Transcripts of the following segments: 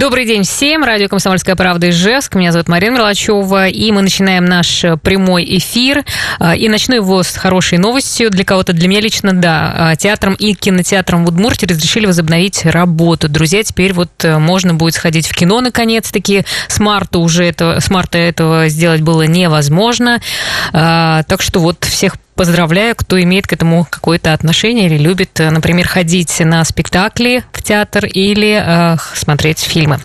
Добрый день всем. Радио «Комсомольская правда» Ижевск. Меня зовут Марина Мерлачева. И мы начинаем наш прямой эфир. А, и начну его с хорошей новостью. Для кого-то, для меня лично, да. А, театром и кинотеатром в Удмуртии разрешили возобновить работу. Друзья, теперь вот э, можно будет сходить в кино наконец-таки. С марта уже это, с марта этого сделать было невозможно. А, так что вот всех поздравляю, кто имеет к этому какое-то отношение или любит, э, например, ходить на спектакли в театр или э, смотреть фильмы.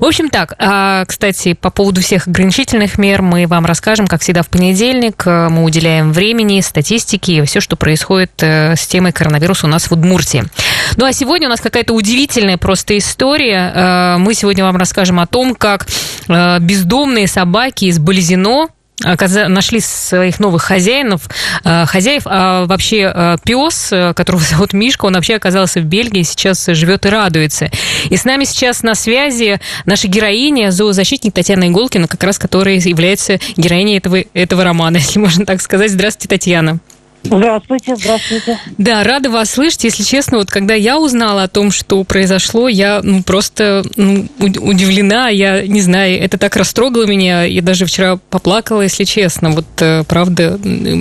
В общем так, а, кстати, по поводу всех ограничительных мер мы вам расскажем, как всегда, в понедельник. Э, мы уделяем времени, статистики и все, что происходит э, с темой коронавируса у нас в Удмуртии. Ну а сегодня у нас какая-то удивительная просто история. Мы сегодня вам расскажем о том, как бездомные собаки из Болезино нашли своих новых хозяинов, э, хозяев, а вообще э, пес, э, которого зовут Мишка, он вообще оказался в Бельгии, сейчас живет и радуется. И с нами сейчас на связи наша героиня, зоозащитник Татьяна Иголкина, как раз которая является героиней этого, этого романа, если можно так сказать. Здравствуйте, Татьяна. Здравствуйте, здравствуйте. Да, рада вас слышать. Если честно, вот когда я узнала о том, что произошло, я ну, просто ну, удивлена. Я не знаю, это так растрогало меня. Я даже вчера поплакала, если честно. Вот э, правда,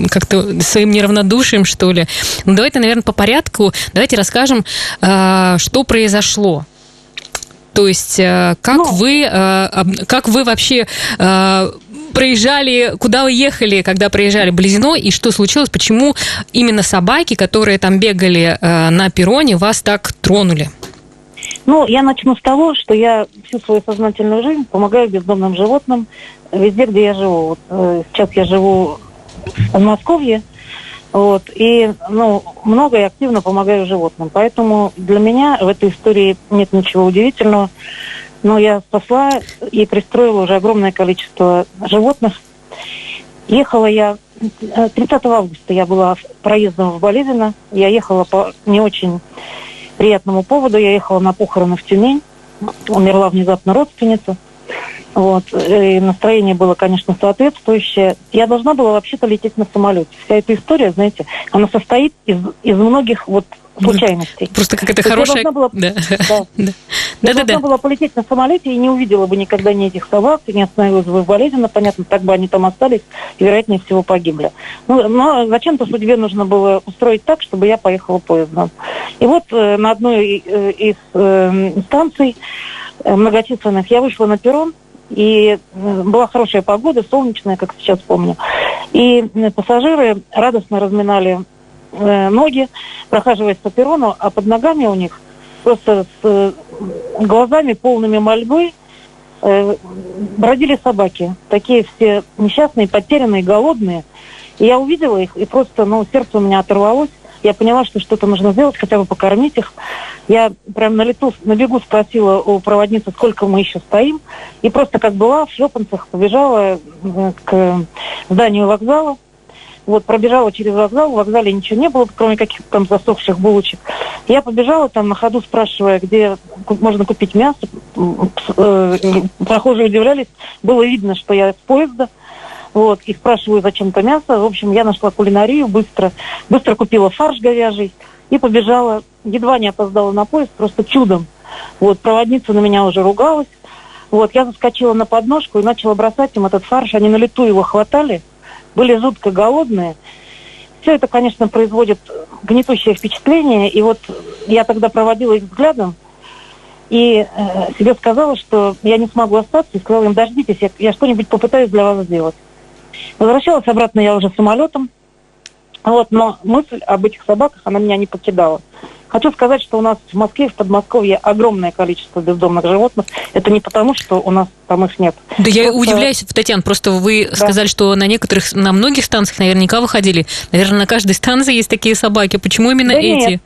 как-то своим неравнодушием, что ли. Ну, давайте, наверное, по порядку. Давайте расскажем, э, что произошло. То есть, э, как ну, вы, как вы вообще проезжали, куда вы ехали, когда проезжали Близино, и что случилось, почему именно собаки, которые там бегали э, на перроне, вас так тронули? Ну, я начну с того, что я всю свою сознательную жизнь помогаю бездомным животным везде, где я живу. Вот, э, сейчас я живу в Подмосковье, вот, и ну, много и активно помогаю животным. Поэтому для меня в этой истории нет ничего удивительного. Но я спасла и пристроила уже огромное количество животных. Ехала я 30 э, августа я была проездом в Болезино. Я ехала по не очень приятному поводу. Я ехала на похороны в Тюмень. Умерла внезапно родственница. Вот. И настроение было, конечно, соответствующее. Я должна была вообще-то лететь на самолете. Вся эта история, знаете, она состоит из, из многих вот случайностей. Просто какая-то хорошая... Я была, да. Да. Да. Я да, должна да. была полететь на самолете и не увидела бы никогда ни этих собак, и не остановилась бы в болезненно, понятно, так бы они там остались и, вероятнее всего, погибли. Ну, но зачем-то судьбе нужно было устроить так, чтобы я поехала поездом. И вот э, на одной э, из э, станций э, многочисленных я вышла на перрон, и э, была хорошая погода, солнечная, как сейчас помню. И э, пассажиры радостно разминали Э, ноги, прохаживаясь по перрону, а под ногами у них просто с э, глазами полными мольбы э, бродили собаки. Такие все несчастные, потерянные, голодные. И я увидела их, и просто, ну, сердце у меня оторвалось. Я поняла, что что-то нужно сделать, хотя бы покормить их. Я прям на лету, на бегу спросила у проводницы, сколько мы еще стоим. И просто как была в шлепанцах побежала к зданию вокзала вот, пробежала через вокзал, в вокзале ничего не было, кроме каких-то там засохших булочек. Я побежала там на ходу, спрашивая, где можно купить мясо. Э, прохожие удивлялись. Было видно, что я с поезда. Вот, и спрашиваю зачем-то мясо. В общем, я нашла кулинарию быстро. Быстро купила фарш говяжий и побежала. Едва не опоздала на поезд, просто чудом. Вот, проводница на меня уже ругалась. Вот, я заскочила на подножку и начала бросать им этот фарш. Они на лету его хватали были жутко голодные. Все это, конечно, производит гнетущее впечатление. И вот я тогда проводила их взглядом и э, себе сказала, что я не смогу остаться, и сказала им, дождитесь, я, я что-нибудь попытаюсь для вас сделать. Возвращалась обратно я уже самолетом, вот, но мысль об этих собаках, она меня не покидала. Хочу сказать, что у нас в Москве, в Подмосковье огромное количество бездомных животных. Это не потому, что у нас там их нет. Да просто... я удивляюсь, Татьяна, просто вы да. сказали, что на некоторых, на многих станциях наверняка выходили. Наверное, на каждой станции есть такие собаки. Почему именно да эти? Нет.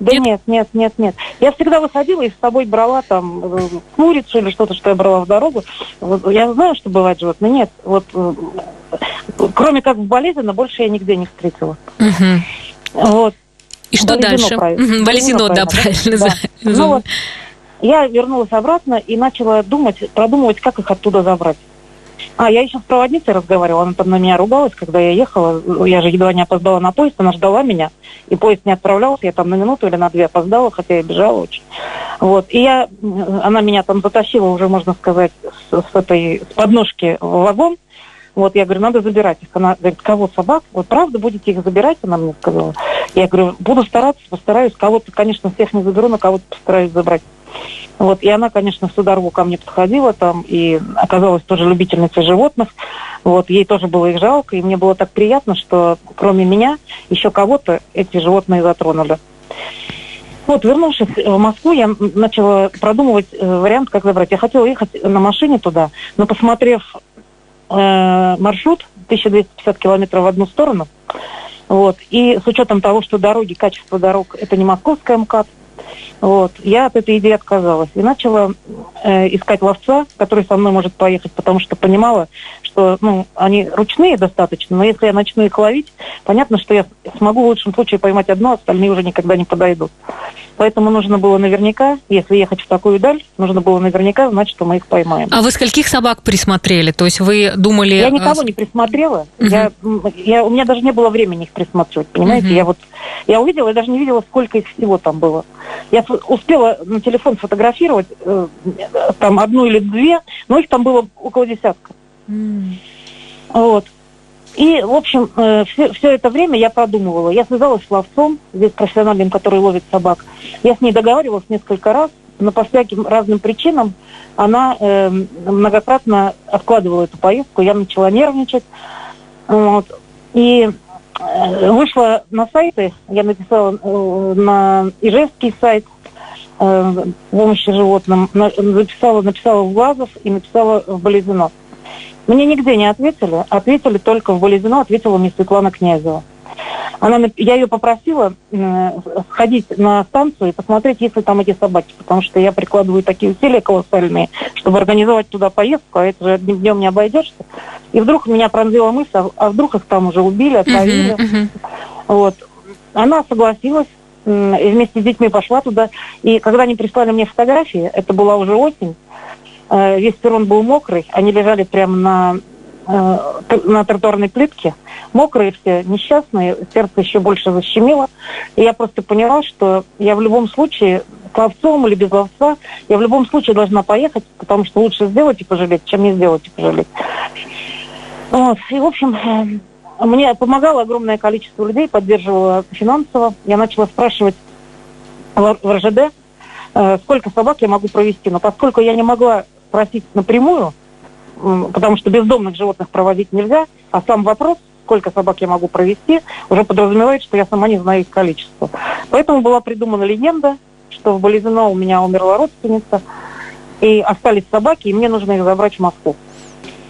Да нет? нет, нет, нет, нет. Я всегда выходила и с собой брала там э, курицу или что-то, что я брала в дорогу. Вот, я знаю, что бывает животные. Нет, вот э, кроме как в болезни, больше я нигде не встретила. Угу. Вот. И что Валезино, дальше? Правильно. Валезино, да, правильно. Да. Ну, вот, я вернулась обратно и начала думать, продумывать, как их оттуда забрать. А, я еще с проводницей разговаривала, она там на меня ругалась, когда я ехала. Я же едва не опоздала на поезд, она ждала меня, и поезд не отправлялся, я там на минуту или на две опоздала, хотя я бежала очень. Вот, и я, она меня там затащила уже, можно сказать, с, с этой, с подножки в вагон, вот, я говорю, надо забирать их. Она говорит, кого собак? Вот правда будете их забирать? Она мне сказала. Я говорю, буду стараться, постараюсь. Кого-то, конечно, всех не заберу, но кого-то постараюсь забрать. Вот, и она, конечно, всю дорогу ко мне подходила там и оказалась тоже любительницей животных. Вот, ей тоже было их жалко, и мне было так приятно, что кроме меня еще кого-то эти животные затронули. Вот, вернувшись в Москву, я начала продумывать э, вариант, как забрать. Я хотела ехать на машине туда, но посмотрев э, маршрут, 1250 километров в одну сторону, вот, и с учетом того, что дороги, качество дорог, это не московская МКАД, вот. Я от этой идеи отказалась и начала э, искать ловца, который со мной может поехать, потому что понимала, что ну, они ручные достаточно, но если я начну их ловить, понятно, что я смогу в лучшем случае поймать одно, остальные уже никогда не подойдут. Поэтому нужно было наверняка, если ехать в такую даль, нужно было наверняка знать, что мы их поймаем. А вы скольких собак присмотрели? То есть вы думали... Я никого не присмотрела. Угу. Я, я, у меня даже не было времени их присматривать, понимаете? Угу. Я вот я увидела, я даже не видела, сколько их всего там было. Я успела на телефон сфотографировать э, там одну или две, но их там было около десятка. Вот. И, в общем, э, все, все это время я продумывала. Я связалась с ловцом, здесь профессиональным, который ловит собак. Я с ней договаривалась несколько раз, но по всяким разным причинам она э, многократно откладывала эту поездку. Я начала нервничать. Вот. И э, вышла на сайты, я написала э, на ижевский сайт э, помощи животным, на, записала, написала в Глазов и написала в Болезино. Мне нигде не ответили, ответили только в Болезино, ответила мне Светлана Князева. Она, я ее попросила э, сходить на станцию и посмотреть, есть ли там эти собаки, потому что я прикладываю такие усилия колоссальные, чтобы организовать туда поездку, а это же одним днем не обойдешься. И вдруг меня пронзила мысль, а, а вдруг их там уже убили, отравили. Uh-huh, uh-huh. Вот. Она согласилась, и вместе с детьми пошла туда. И когда они прислали мне фотографии, это была уже осень, Э, весь перрон был мокрый, они лежали прямо на, э, на тротуарной плитке, мокрые все, несчастные, сердце еще больше защемило. И я просто поняла, что я в любом случае, с ловцом или без ловца, я в любом случае должна поехать, потому что лучше сделать и пожалеть, чем не сделать и пожалеть. Вот. И, в общем, э, мне помогало огромное количество людей, поддерживало финансово. Я начала спрашивать в РЖД, сколько собак я могу провести. Но поскольку я не могла спросить напрямую, потому что бездомных животных проводить нельзя, а сам вопрос, сколько собак я могу провести, уже подразумевает, что я сама не знаю их количество. Поэтому была придумана легенда, что в Болезино у меня умерла родственница, и остались собаки, и мне нужно их забрать в Москву.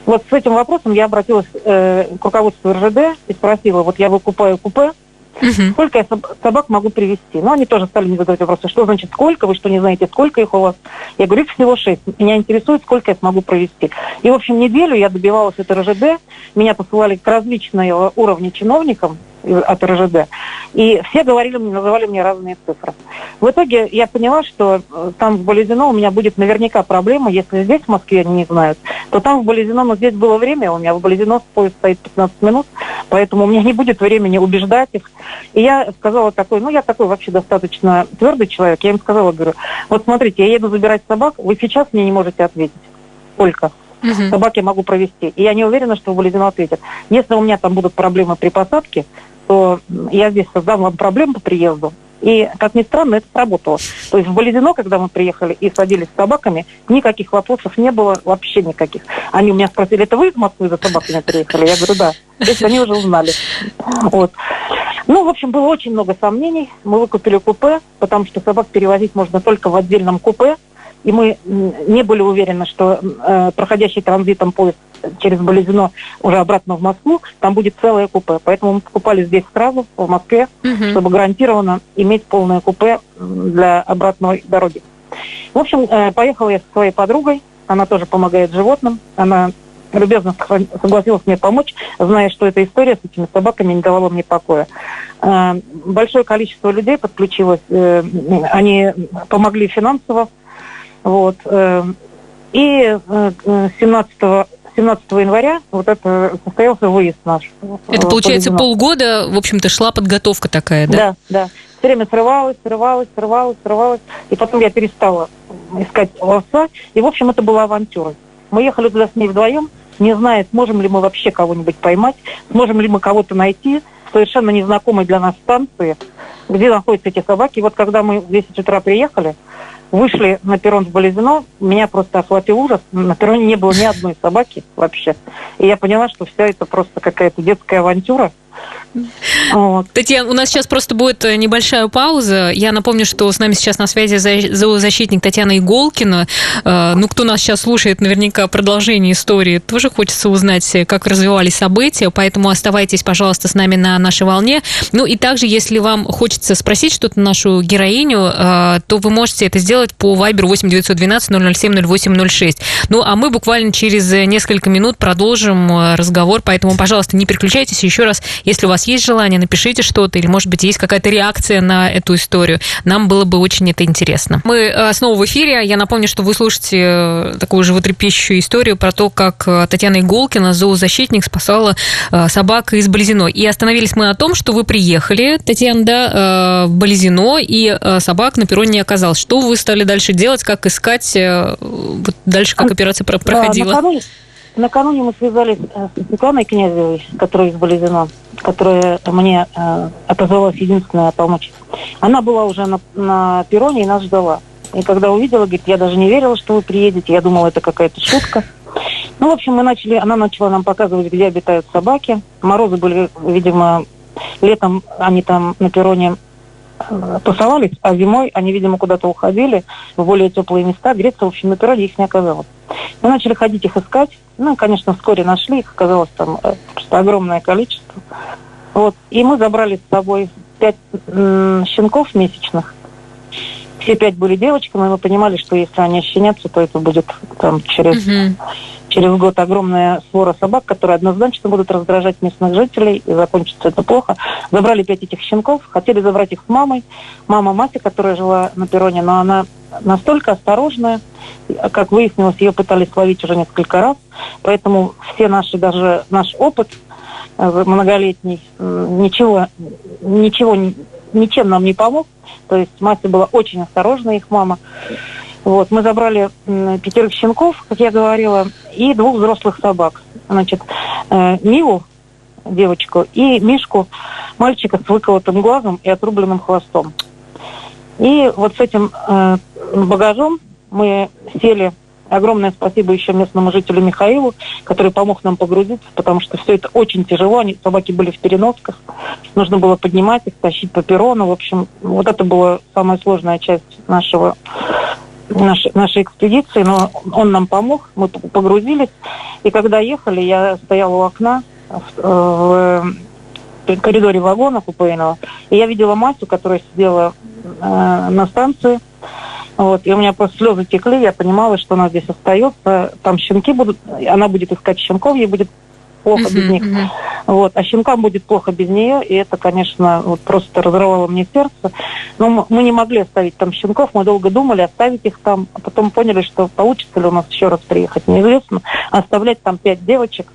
Вот с этим вопросом я обратилась э, к руководству РЖД и спросила, вот я выкупаю купе, Угу. Сколько я собак могу привести? Ну, они тоже стали мне задавать вопросы, что значит сколько, вы что не знаете, сколько их у вас? Я говорю, их всего шесть. Меня интересует, сколько я смогу провести. И, в общем, неделю я добивалась от РЖД, меня посылали к различным уровням чиновникам, от РЖД. И все говорили мне, называли мне разные цифры. В итоге я поняла, что э, там в Болезино у меня будет наверняка проблема, если здесь в Москве они не знают, то там в Болезино, но здесь было время, у меня в Болезино поезд стоит 15 минут, поэтому у меня не будет времени убеждать их. И я сказала такой, ну я такой вообще достаточно твердый человек, я им сказала, говорю, вот смотрите, я еду забирать собак, вы сейчас мне не можете ответить. Сколько? Угу. Собак я могу провести. И я не уверена, что в Болезино ответят. Если у меня там будут проблемы при посадке, что я здесь создам вам проблем по приезду. И, как ни странно, это сработало. То есть в Болезино, когда мы приехали и садились с собаками, никаких вопросов не было, вообще никаких. Они у меня спросили, это вы из Москвы за собаками приехали? Я говорю, да. То есть они уже узнали. Вот. Ну, в общем, было очень много сомнений. Мы выкупили купе, потому что собак перевозить можно только в отдельном купе. И мы не были уверены, что э, проходящий транзитом поезд через Болезино уже обратно в Москву, там будет целое купе. Поэтому мы покупали здесь сразу, в Москве, угу. чтобы гарантированно иметь полное купе для обратной дороги. В общем, э, поехала я со своей подругой, она тоже помогает животным, она любезно согласилась мне помочь, зная, что эта история с этими собаками не давала мне покоя. Э, большое количество людей подключилось, э, они помогли финансово, Вот. И 17 17 января вот это состоялся выезд наш. Это, получается, Полигонов. полгода, в общем-то, шла подготовка такая, да? Да, да. Все время срывалась, срывалась, срывалась, срывалась. И потом я перестала искать лоса. И, в общем, это была авантюра. Мы ехали туда с ней вдвоем, не зная, сможем ли мы вообще кого-нибудь поймать, сможем ли мы кого-то найти совершенно незнакомой для нас станции, где находятся эти собаки. И вот когда мы в 10 утра приехали, вышли на перрон в Болезино, меня просто охватил ужас. На перроне не было ни одной собаки вообще. И я поняла, что вся это просто какая-то детская авантюра – вот. Татьяна, у нас сейчас просто будет э, небольшая пауза. Я напомню, что с нами сейчас на связи зоозащитник Татьяна Иголкина. Э, ну, кто нас сейчас слушает, наверняка продолжение истории. Тоже хочется узнать, э, как развивались события, поэтому оставайтесь, пожалуйста, с нами на нашей волне. Ну и также, если вам хочется спросить что-то нашу героиню, то вы можете это сделать по Viber 8 912 007 0806. Ну, а мы буквально через несколько минут продолжим разговор, поэтому, пожалуйста, не переключайтесь. Еще раз, если у вас есть желание, напишите что-то, или, может быть, есть какая-то реакция на эту историю. Нам было бы очень это интересно. Мы э, снова в эфире. Я напомню, что вы слушаете э, такую животрепещущую историю про то, как э, Татьяна Иголкина, зоозащитник, спасала собак из Болезино. И остановились мы на том, что вы приехали, Татьяна, да, в Болезино, и собак на перроне не оказалось. Что вы стали дальше делать, как искать, вот дальше как операция проходила? Да, накануне, накануне мы связались с Светланой Князевой, которая из Болезино которая мне э, отозвалась единственная помочь. Она была уже на, на перроне и нас ждала. И когда увидела, говорит, я даже не верила, что вы приедете, я думала, это какая-то шутка. Ну, в общем, мы начали, она начала нам показывать, где обитают собаки. Морозы были, видимо, летом они там на перроне э, тусовались, а зимой они, видимо, куда-то уходили в более теплые места. Греться, в общем, на перроне их не оказалось. Мы начали ходить их искать. Ну, конечно, вскоре нашли их, оказалось там э, просто огромное количество. Вот. И мы забрали с собой пять щенков месячных. Все пять были девочками, и мы понимали, что если они щенятся, то это будет там через, угу. через год огромная свора собак, которые однозначно будут раздражать местных жителей, и закончится это плохо. Забрали пять этих щенков, хотели забрать их с мамой. Мама Мати, которая жила на перроне, но она настолько осторожная, как выяснилось, ее пытались ловить уже несколько раз, поэтому все наши, даже наш опыт э, многолетний, ничего, ничего, ничем нам не помог. То есть Мася была очень осторожна, их мама. Вот, мы забрали пятерых щенков, как я говорила, и двух взрослых собак. Значит, э, Милу, девочку, и Мишку, мальчика с выколотым глазом и отрубленным хвостом. И вот с этим э, багажом мы сели. Огромное спасибо еще местному жителю Михаилу, который помог нам погрузиться, потому что все это очень тяжело. Они, собаки были в переносках. Нужно было поднимать их, тащить по перрону. В общем, вот это была самая сложная часть нашего нашей, нашей экспедиции, но он нам помог, мы погрузились. И когда ехали, я стояла у окна в, в коридоре вагонов у Пейнова, и я видела Масю, которая сидела э, на станции, вот, и у меня просто слезы текли, я понимала, что она здесь остается. Там щенки будут, она будет искать щенков, ей будет плохо uh-huh, без них. Uh-huh. Вот, а щенкам будет плохо без нее, и это, конечно, вот просто разрывало мне сердце. Но мы не могли оставить там щенков, мы долго думали оставить их там, а потом поняли, что получится ли у нас еще раз приехать, неизвестно. Оставлять там пять девочек.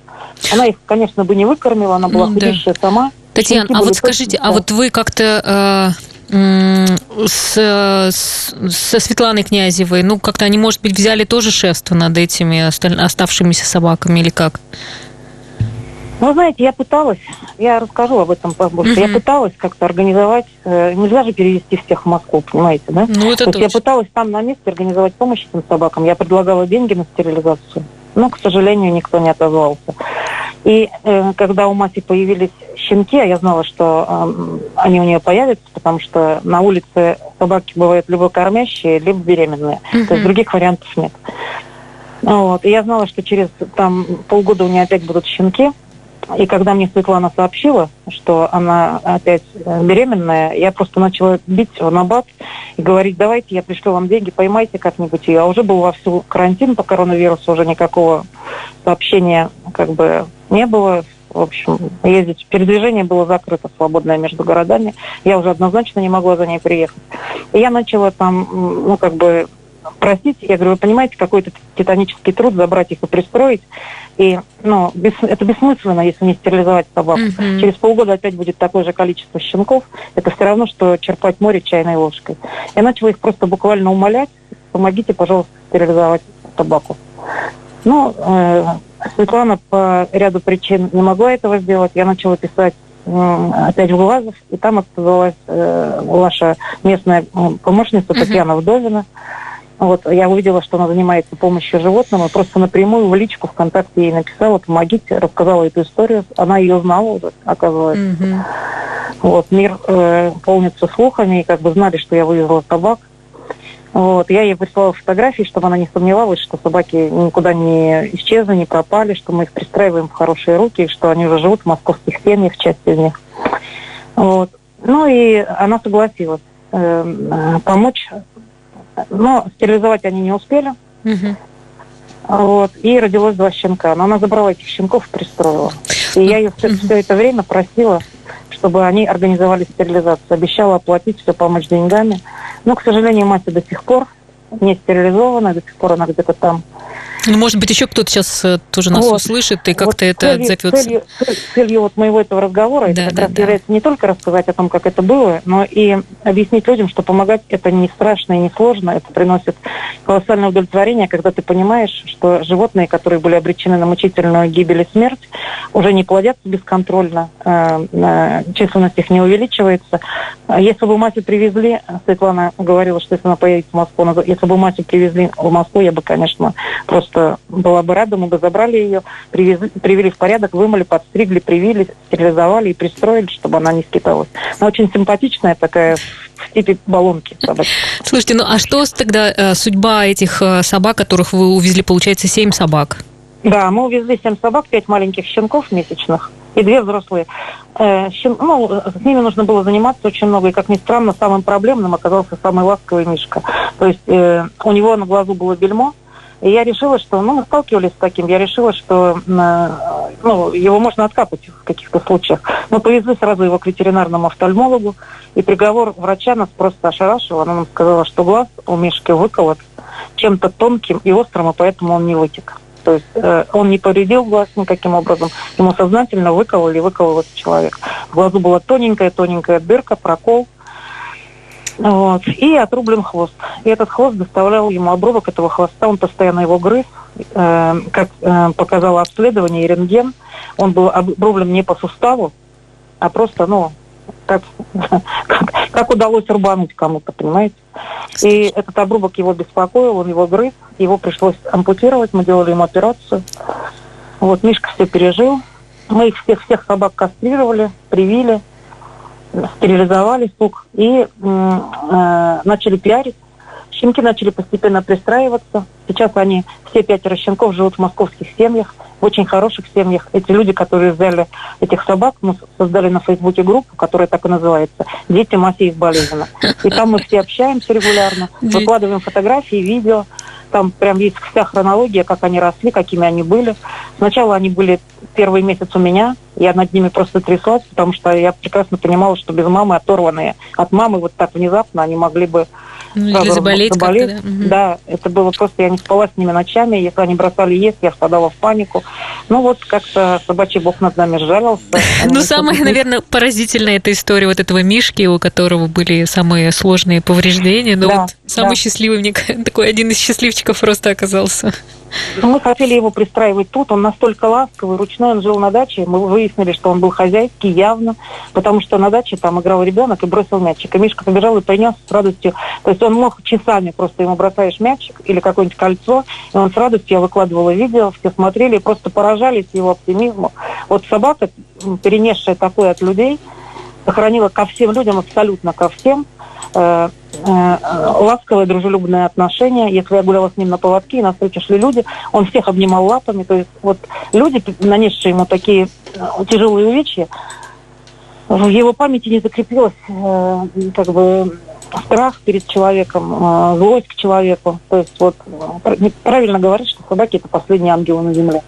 Она их, конечно, бы не выкормила, она была ну, худющая да. сама. Татьяна, а вот скажите, а вот вы как-то э, с, с, со Светланой Князевой, ну, как-то они, может быть, взяли тоже шефство над этими оставшимися собаками или как? Ну, знаете, я пыталась, я расскажу об этом побольше, mm-hmm. я пыталась как-то организовать, э, нельзя же перевести всех в Москву, понимаете, да? Ну, это То есть я пыталась там на месте организовать помощь этим собакам, я предлагала деньги на стерилизацию, но, к сожалению, никто не отозвался. И э, когда у Маси появились щенки, а я знала, что э, они у нее появятся, потому что на улице собаки бывают либо кормящие, либо беременные. Mm-hmm. То есть других вариантов нет. Вот. И я знала, что через там, полгода у нее опять будут щенки. И когда мне Светлана сообщила, что она опять э, беременная, я просто начала бить в набат и говорить, давайте я пришлю вам деньги, поймайте как-нибудь ее. А уже был вовсю карантин по коронавирусу, уже никакого сообщения как бы не было. В общем, ездить, передвижение было закрыто, свободное между городами. Я уже однозначно не могла за ней приехать. И я начала там, ну, как бы простите, я говорю, вы понимаете, какой это титанический труд забрать их и пристроить. И ну, бес, это бессмысленно, если не стерилизовать собаку. Mm-hmm. Через полгода опять будет такое же количество щенков. Это все равно, что черпать море чайной ложкой. Я начала их просто буквально умолять, помогите, пожалуйста, стерилизовать собаку. Ну, э, Светлана по ряду причин не могла этого сделать. Я начала писать опять в Глазов, и там оказалась э, ваша местная помощница Татьяна uh-huh. Вдовина. Вот, я увидела, что она занимается помощью животным, и просто напрямую в личку ВКонтакте ей написала, помогите, рассказала эту историю. Она ее знала уже, оказывается. Mm-hmm. Вот, мир э, полнится слухами, и как бы знали, что я вывезла собак. Вот, я ей прислала фотографии, чтобы она не сомневалась, что собаки никуда не исчезли, не пропали, что мы их пристраиваем в хорошие руки, что они уже живут в московских семьях, часть из них. Вот. Ну и она согласилась э, помочь, но стерилизовать они не успели. Угу. Вот, и родилось два щенка. Но она забрала этих щенков и пристроила. И я ее все, все это время просила чтобы они организовали стерилизацию. Обещала оплатить все, помочь деньгами. Но, к сожалению, мать до сих пор не стерилизована, до сих пор она где-то там ну, может быть, еще кто-то сейчас э, тоже нас вот. услышит и как-то вот это целью, отзовется. Целью, целью вот моего этого разговора да, это как да, раз да. является не только рассказать о том, как это было, но и объяснить людям, что помогать это не страшно и не сложно, это приносит колоссальное удовлетворение, когда ты понимаешь, что животные, которые были обречены на мучительную гибель и смерть, уже не плодятся бесконтрольно, э, численность их не увеличивается. Если бы мать привезли, Светлана говорила, что если она поедет в Москву, если бы мать привезли в Москву, я бы, конечно, просто просто была бы рада, мы бы забрали ее, привезли, привели в порядок, вымыли, подстригли, привили, стерилизовали и пристроили, чтобы она не скиталась. Она очень симпатичная такая, в типе баллонки собачка. Слушайте, ну а что тогда э, судьба этих э, собак, которых вы увезли, получается, семь собак? Да, мы увезли семь собак, пять маленьких щенков месячных и две взрослые. Э, щен... Ну, с ними нужно было заниматься очень много, и, как ни странно, самым проблемным оказался самый ласковый Мишка. То есть э, у него на глазу было бельмо, и я решила, что, ну, мы сталкивались с таким, я решила, что, э, ну, его можно откапать в каких-то случаях. Мы повезли сразу его к ветеринарному офтальмологу, и приговор врача нас просто ошарашил. Она нам сказала, что глаз у Мишки выколот чем-то тонким и острым, и поэтому он не вытек. То есть э, он не повредил глаз никаким образом. Ему сознательно выкололи, выколол этот человек. В глазу была тоненькая-тоненькая дырка, прокол – вот. И отрублен хвост. И этот хвост доставлял ему обрубок этого хвоста, он постоянно его грыз. Э, как э, показало обследование и рентген, он был обрублен не по суставу, а просто, ну, как, как, как удалось рубануть кому-то, понимаете? И этот обрубок его беспокоил, он его грыз, его пришлось ампутировать, мы делали ему операцию. Вот, Мишка все пережил. Мы их всех, всех собак кастрировали, привили стерилизовали сук и э, начали пиарить. Щенки начали постепенно пристраиваться. Сейчас они, все пятеро щенков, живут в московских семьях, в очень хороших семьях. Эти люди, которые взяли этих собак, мы создали на Фейсбуке группу, которая так и называется «Дети Масеев Болезина». И там мы все общаемся регулярно, выкладываем фотографии, видео. Там прям есть вся хронология, как они росли, какими они были. Сначала они были первый месяц у меня, я над ними просто тряслась, потому что я прекрасно понимала, что без мамы оторванные от мамы вот так внезапно они могли бы ну, или заболеть, заболеть. Да? да, это было просто, я не спала с ними ночами, если они бросали есть, я впадала в панику. Ну вот как-то собачий бог над нами сжалился. Ну, самая, наверное, поразительная эта история вот этого Мишки, у которого были самые сложные повреждения, но вот самый счастливый, мне такой один из счастливчиков просто оказался. Мы хотели его пристраивать тут, он настолько ласковый, ручной, он жил на даче, мы выяснили, что он был хозяйский явно, потому что на даче там играл ребенок и бросил мячик, и Мишка побежал и принес с радостью, то есть он мог часами просто ему бросаешь мячик или какое-нибудь кольцо, и он с радостью, я выкладывала видео, все смотрели и просто поражались его оптимизму. Вот собака, перенесшая такое от людей, сохранила ко всем людям, абсолютно ко всем, ласковое, дружелюбное отношение. Если я гуляла с ним на поводке, и на встречу шли люди, он всех обнимал лапами. То есть вот люди, нанесшие ему такие э, тяжелые увечья, в его памяти не закрепилось как бы страх перед человеком, злость к человеку. То есть вот правильно говорят, что собаки это последние ангелы на земле.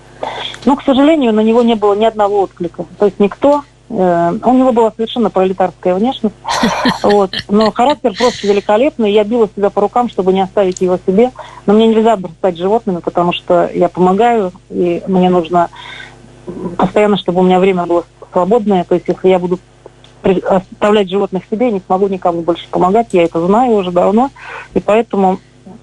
Но, к сожалению, на него не было ни одного отклика. То есть никто Э, у него была совершенно пролетарская внешность, вот, но характер просто великолепный. Я била себя по рукам, чтобы не оставить его себе. Но мне нельзя бросать животными, потому что я помогаю, и мне нужно постоянно, чтобы у меня время было свободное. То есть, если я буду оставлять животных себе, я не смогу никому больше помогать. Я это знаю уже давно, и поэтому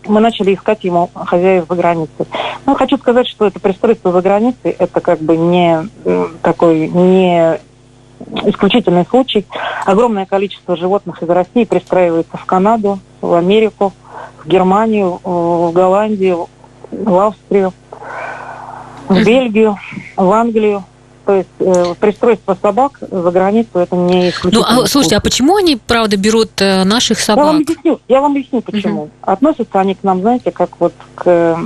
мы начали искать ему хозяев за границей. Ну, хочу сказать, что это пристройство за границей, это как бы не такой, не исключительный случай. Огромное количество животных из России пристраивается в Канаду, в Америку, в Германию, в Голландию, в Австрию, в Бельгию, в Англию. То есть э, пристройство собак за границу это не исключительно. Ну, а, слушайте, а почему они, правда, берут э, наших собак? Я вам объясню, я вам объясню почему. Угу. Относятся они к нам, знаете, как вот к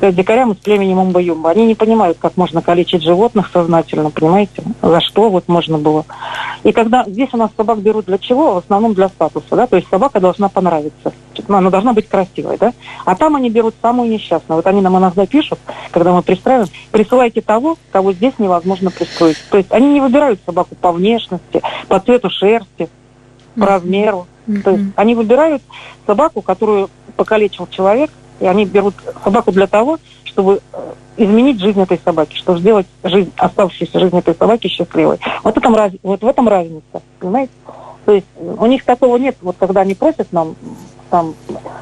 дикарям из племени Мумба-Юмба. Они не понимают, как можно калечить животных сознательно, понимаете? За что вот можно было. И когда здесь у нас собак берут для чего? В основном для статуса, да? То есть собака должна понравиться. Ну, она должна быть красивой, да? А там они берут самую несчастную. Вот они нам иногда пишут, когда мы пристраиваем, присылайте того, кого здесь невозможно пристроить. То есть они не выбирают собаку по внешности, по цвету шерсти, по размеру. То есть они выбирают собаку, которую покалечил человек, и они берут собаку для того, чтобы э, изменить жизнь этой собаки, чтобы сделать жизнь, оставшуюся жизнь этой собаки счастливой. Вот, этом, вот в этом разница, понимаете? То есть у них такого нет, вот когда они просят нам, там,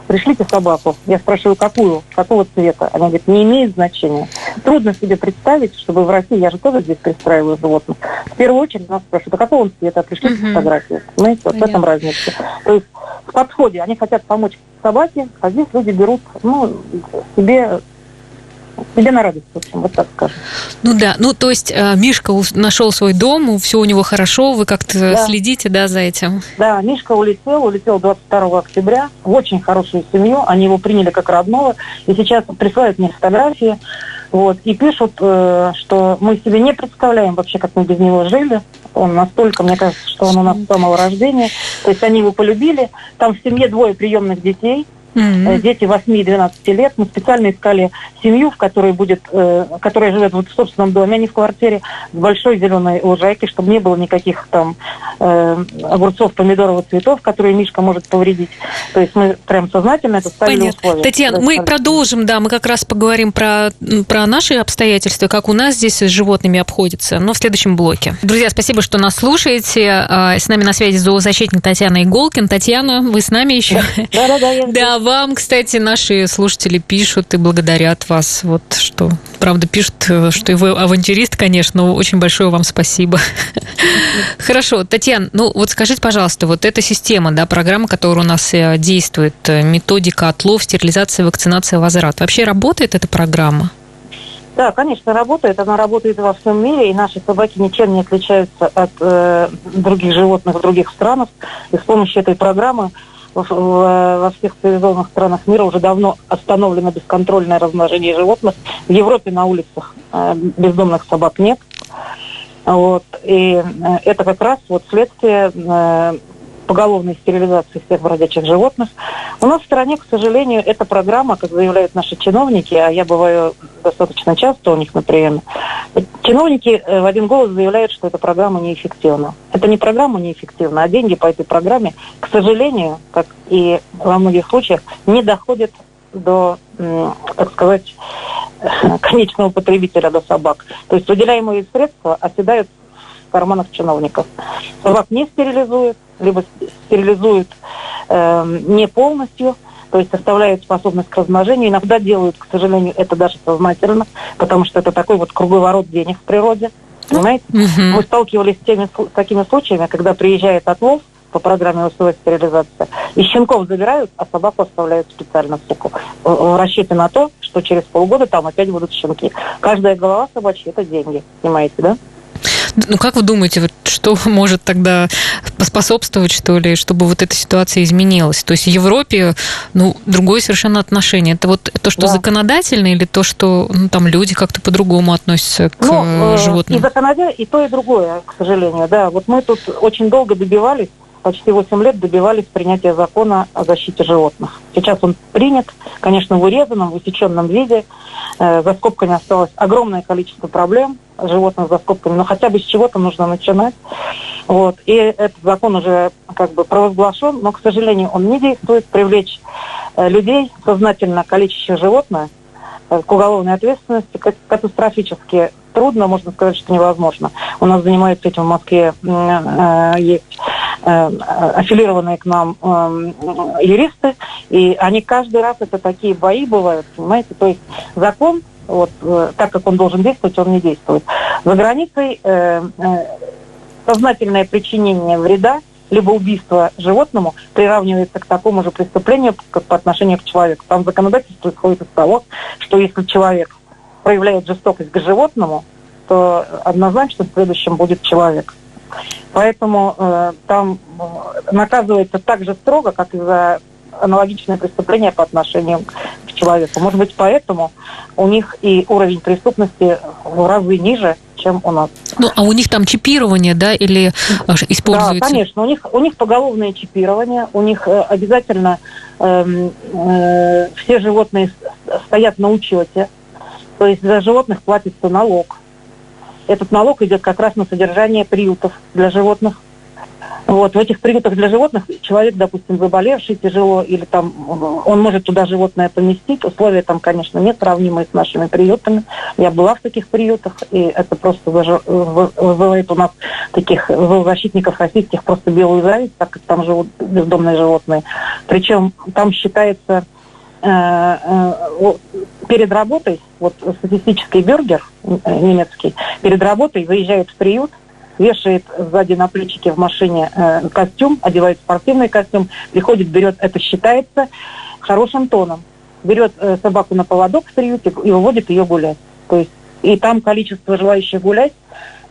пришлите собаку. Я спрашиваю, какую, какого цвета. Они говорят, не имеет значения. Трудно себе представить, чтобы в России, я же тоже здесь пристраиваю животных, в первую очередь нас спрашивают, а какого он цвета, пришлите угу. фотографию. Понимаете, вот в этом разница. То есть в подходе они хотят помочь собаке, а здесь люди берут, ну, себе себе на радость, в общем, вот так скажем. Ну да, ну то есть э, Мишка нашел свой дом, все у него хорошо, вы как-то да. следите, да, за этим? Да, Мишка улетел, улетел 22 октября в очень хорошую семью, они его приняли как родного, и сейчас присылают мне фотографии, вот, и пишут, э, что мы себе не представляем вообще, как мы без него жили. Он настолько, мне кажется, что он у нас с самого рождения. То есть они его полюбили. Там в семье двое приемных детей – Mm-hmm. Дети 8-12 лет. Мы специально искали семью, в которой будет, э, которая живет вот в собственном доме, а не в квартире, с большой зеленой лужайкой, чтобы не было никаких там э, огурцов, помидоров и цветов, которые Мишка может повредить. То есть мы прям сознательно это ставили Понятно. условия. Татьяна, мы ставили. продолжим, да, мы как раз поговорим про, про наши обстоятельства, как у нас здесь с животными обходится, но в следующем блоке. Друзья, спасибо, что нас слушаете. А, с нами на связи зоозащитник Татьяна Иголкин. Татьяна, вы с нами еще? Да, да, да. Да, вам, кстати, наши слушатели пишут и благодарят вас. Вот что, правда, пишут, что вы авантюрист, конечно, очень большое вам спасибо. Хорошо, Татьяна, ну вот скажите, пожалуйста, вот эта система, да, программа, которая у нас э, действует, э, методика отлов, стерилизация, вакцинация, возврат, вообще работает эта программа? Да, конечно, работает. Она работает во всем мире, и наши собаки ничем не отличаются от э, других животных в других странах. И с помощью этой программы во всех цивилизованных странах мира уже давно остановлено бесконтрольное размножение животных. В Европе на улицах э, бездомных собак нет. Вот. И э, это как раз вот следствие э, поголовной стерилизации всех бродячих животных. У нас в стране, к сожалению, эта программа, как заявляют наши чиновники, а я бываю достаточно часто у них на приеме, чиновники э, в один голос заявляют, что эта программа неэффективна. Это не программа неэффективна, а деньги по этой программе, к сожалению, как и во многих случаях, не доходят до, так сказать, конечного потребителя, до собак. То есть выделяемые средства оседают карманах чиновников. Собак не стерилизуют, либо стерилизуют э, не полностью, то есть оставляют способность к размножению. Иногда делают, к сожалению, это даже сознательно, потому что это такой вот круговорот денег в природе. Понимаете? Mm-hmm. Мы сталкивались с, теми, с такими случаями, когда приезжает отлов по программе условия стерилизации, и щенков забирают, а собаку оставляют специально в суку. В расчете на то, что через полгода там опять будут щенки. Каждая голова собачья – это деньги, понимаете, да? Ну, как вы думаете, вот что может тогда поспособствовать, что ли, чтобы вот эта ситуация изменилась? То есть в Европе, ну, другое совершенно отношение. Это вот то, что да. законодательно, или то, что ну, там люди как-то по-другому относятся к ну, э, животным? И законодательно, и то, и другое, к сожалению, да. Вот мы тут очень долго добивались почти 8 лет добивались принятия закона о защите животных. Сейчас он принят, конечно, в урезанном, в усеченном виде. Э, за скобками осталось огромное количество проблем животных за скобками, но хотя бы с чего-то нужно начинать. Вот. И этот закон уже как бы провозглашен, но, к сожалению, он не действует. Привлечь э, людей, сознательно калечащих животное, э, к уголовной ответственности катастрофически трудно, можно сказать, что невозможно. У нас занимаются этим в Москве, есть аффилированные к нам э, юристы, и они каждый раз, это такие бои бывают, понимаете, то есть закон, вот так как он должен действовать, он не действует. За границей сознательное причинение вреда либо убийство животному приравнивается к такому же преступлению, как по отношению к человеку. Там законодательство исходит из того, что если человек проявляет жестокость к животному, то однозначно следующим будет человек. Поэтому э, там э, наказывается так же строго, как и за аналогичное преступление по отношению к человеку. Может быть, поэтому у них и уровень преступности в разы ниже, чем у нас. Ну, а у них там чипирование, да, или э, используется? Да, конечно. У них, у них поголовное чипирование, у них э, обязательно э, э, все животные стоят на учете, то есть за животных платится налог. Этот налог идет как раз на содержание приютов для животных. Вот, в этих приютах для животных человек, допустим, заболевший тяжело, или там он может туда животное поместить. Условия там, конечно, нет сравнимые с нашими приютами. Я была в таких приютах, и это просто вызывает у нас таких защитников российских просто белую зависть, так как там живут бездомные животные. Причем там считается Э, э, перед работой, вот статистический бюргер э, немецкий, перед работой выезжает в приют, вешает сзади на плечики в машине костюм, одевает спортивный костюм, приходит, берет, это считается хорошим тоном, берет собаку на поводок в приюте и выводит ее гулять. То есть и там количество желающих гулять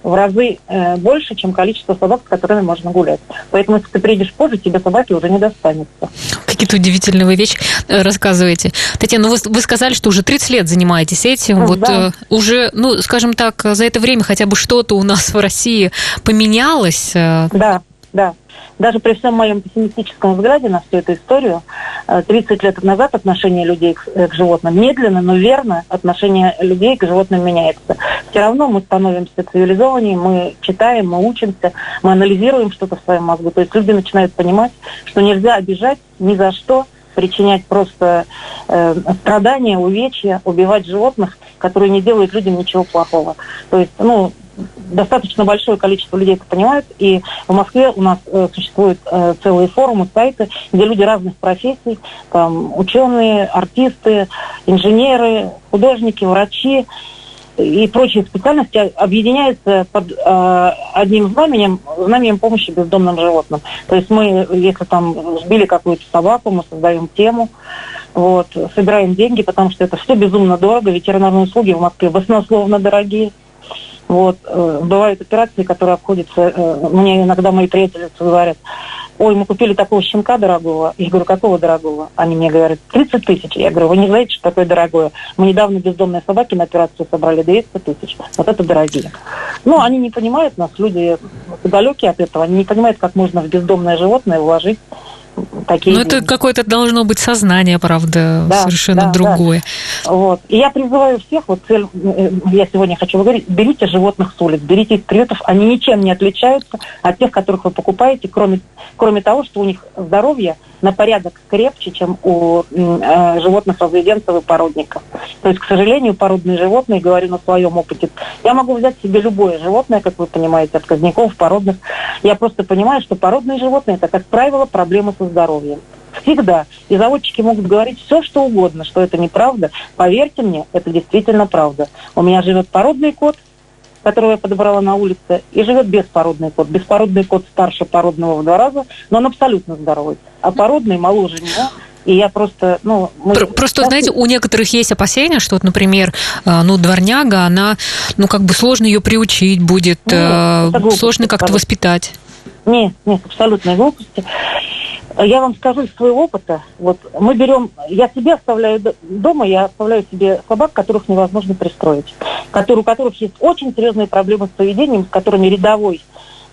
в разы э, больше, чем количество собак, с которыми можно гулять. Поэтому, если ты приедешь позже, тебе собаки уже не достанется. Какие-то удивительные вы вещи э, рассказываете. Татьяна, ну вы, вы сказали, что уже 30 лет занимаетесь этим. Да. Вот э, уже, ну, скажем так, за это время хотя бы что-то у нас в России поменялось? Э? Да, да даже при всем моем пессимистическом взгляде на всю эту историю, 30 э, лет назад отношение людей к, э, к животным медленно, но верно отношение людей к животным меняется. Все равно мы становимся цивилизованнее, мы читаем, мы учимся, мы анализируем что-то в своем мозгу. То есть люди начинают понимать, что нельзя обижать ни за что, причинять просто э, страдания, увечья, убивать животных, которые не делают людям ничего плохого. То есть, ну, достаточно большое количество людей это понимают, и в Москве у нас э, существуют э, целые форумы, сайты, где люди разных профессий, там, ученые, артисты, инженеры, художники, врачи и прочие специальности объединяются под э, одним знаменем, знаменем помощи бездомным животным. То есть мы, если там сбили какую-то собаку, мы создаем тему, вот, собираем деньги, потому что это все безумно дорого, ветеринарные услуги в Москве баснословно дорогие. Вот, э, бывают операции, которые обходятся, э, мне иногда мои приятели говорят, ой, мы купили такого щенка дорогого. Я говорю, какого дорогого? Они мне говорят, 30 тысяч. Я говорю, вы не знаете, что такое дорогое? Мы недавно бездомные собаки на операцию собрали 200 тысяч. Вот это дорогие. Ну, они не понимают нас, люди далекие от этого, они не понимают, как можно в бездомное животное вложить такие. Ну, это какое-то должно быть сознание, правда, да, совершенно да, другое. Да. Вот. И я призываю всех, вот цель, э, я сегодня хочу говорить, берите животных с улиц, берите из приютов, они ничем не отличаются от тех, которых вы покупаете, кроме, кроме того, что у них здоровье на порядок крепче, чем у э, животных разведенцев и породников. То есть, к сожалению, породные животные, говорю на своем опыте, я могу взять себе любое животное, как вы понимаете, от казняков, породных. Я просто понимаю, что породные животные – это, как правило, проблемы со здоровьем. Всегда. И заводчики могут говорить все, что угодно, что это неправда. Поверьте мне, это действительно правда. У меня живет породный кот – которого я подобрала на улице, и живет беспородный кот. Беспородный кот старше породного в два раза, но он абсолютно здоровый. А породный моложе него, и я просто, ну... Мы... Просто, знаете, у некоторых есть опасения, что, вот, например, э, ну, дворняга, она, ну, как бы сложно ее приучить будет, нет, э, сложно как-то воспитать. Нет, нет, абсолютной глупости. Я вам скажу из своего опыта. Вот мы берем, я себе оставляю дома, я оставляю себе собак, которых невозможно пристроить, которые, у которых есть очень серьезные проблемы с поведением, с которыми рядовой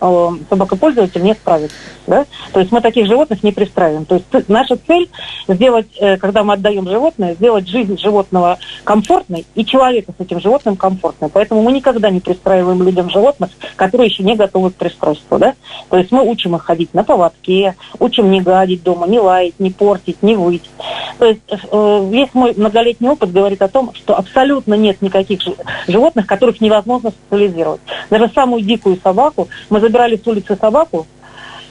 э, собака-пользователь не справится. Да? То есть мы таких животных не пристраиваем. То есть наша цель сделать, э, когда мы отдаем животное, сделать жизнь животного комфортной и человека с этим животным комфортной. Поэтому мы никогда не пристраиваем людям животных, которые еще не готовы к пристройству. Да? То есть мы учим их ходить на поводке, учим не гадить дома, не лаять, не портить, не выть. То есть э, весь мой многолетний опыт говорит о том, что абсолютно нет никаких животных, которых невозможно социализировать. Даже самую дикую собаку, мы забирали с улицы собаку,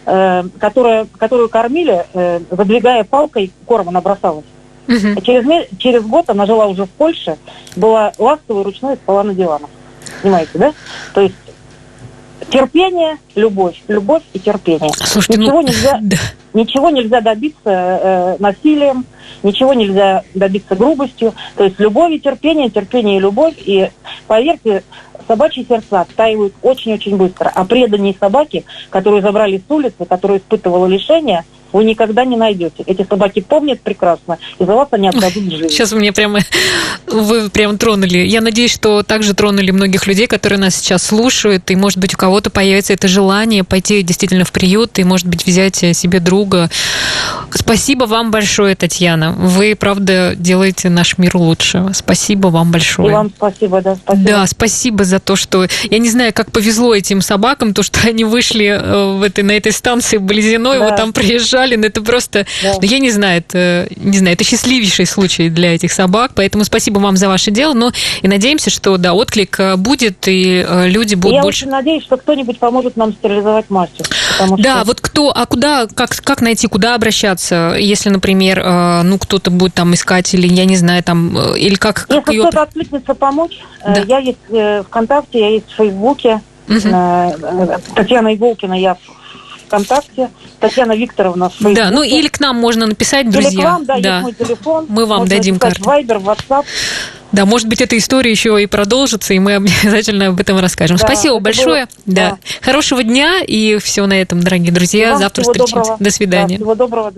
э, которая, которую кормили, э, задвигая палкой, корм она бросалась. Угу. Через, через год она жила уже в Польше, была ласковой, ручной, спала на диванах. Понимаете, да? То есть терпение, любовь, любовь и терпение. Слушайте, ничего ну, нельзя, да. ничего нельзя добиться э, насилием, ничего нельзя добиться грубостью. То есть любовь и терпение, терпение и любовь. И поверьте, собачьи сердца оттаивают очень-очень быстро. А преданные собаки, которые забрали с улицы, которые испытывала лишение – вы никогда не найдете. Эти собаки помнят прекрасно, и за вас они отдадут жизнь. Сейчас меня прямо, вы прям тронули. Я надеюсь, что также тронули многих людей, которые нас сейчас слушают, и, может быть, у кого-то появится это желание пойти действительно в приют, и, может быть, взять себе друга. Спасибо вам большое, Татьяна. Вы, правда, делаете наш мир лучше. Спасибо вам большое. И вам спасибо, да, спасибо. Да, спасибо за то, что... Я не знаю, как повезло этим собакам, то, что они вышли э, в этой, на этой станции Близиной, да. вот там приезжали Жалин, это просто, да. ну, я не знаю, это, не знаю, это счастливейший случай для этих собак, поэтому спасибо вам за ваше дело, но и надеемся, что, да, отклик э, будет, и э, люди будут я больше... Я очень надеюсь, что кто-нибудь поможет нам стерилизовать мастер. Да, что... вот кто, а куда, как, как найти, куда обращаться, если, например, э, ну, кто-то будет там искать, или, я не знаю, там, или как... Если как ее... кто-то откликнется помочь, да. я есть ВКонтакте, я есть в Фейсбуке, угу. Татьяна Иголкина, я ВКонтакте, Татьяна Викторовна в Да, ну или к нам можно написать, друзья. Или к вам, да, да. есть мой телефон. Мы вам можно дадим карту. Вайбер, WhatsApp. Да, может быть, эта история еще и продолжится, и мы обязательно об этом расскажем. Да, Спасибо большое. Было, да. да. Хорошего дня и все на этом, дорогие друзья. Завтра встречаемся. Доброго. До свидания. Да, всего доброго.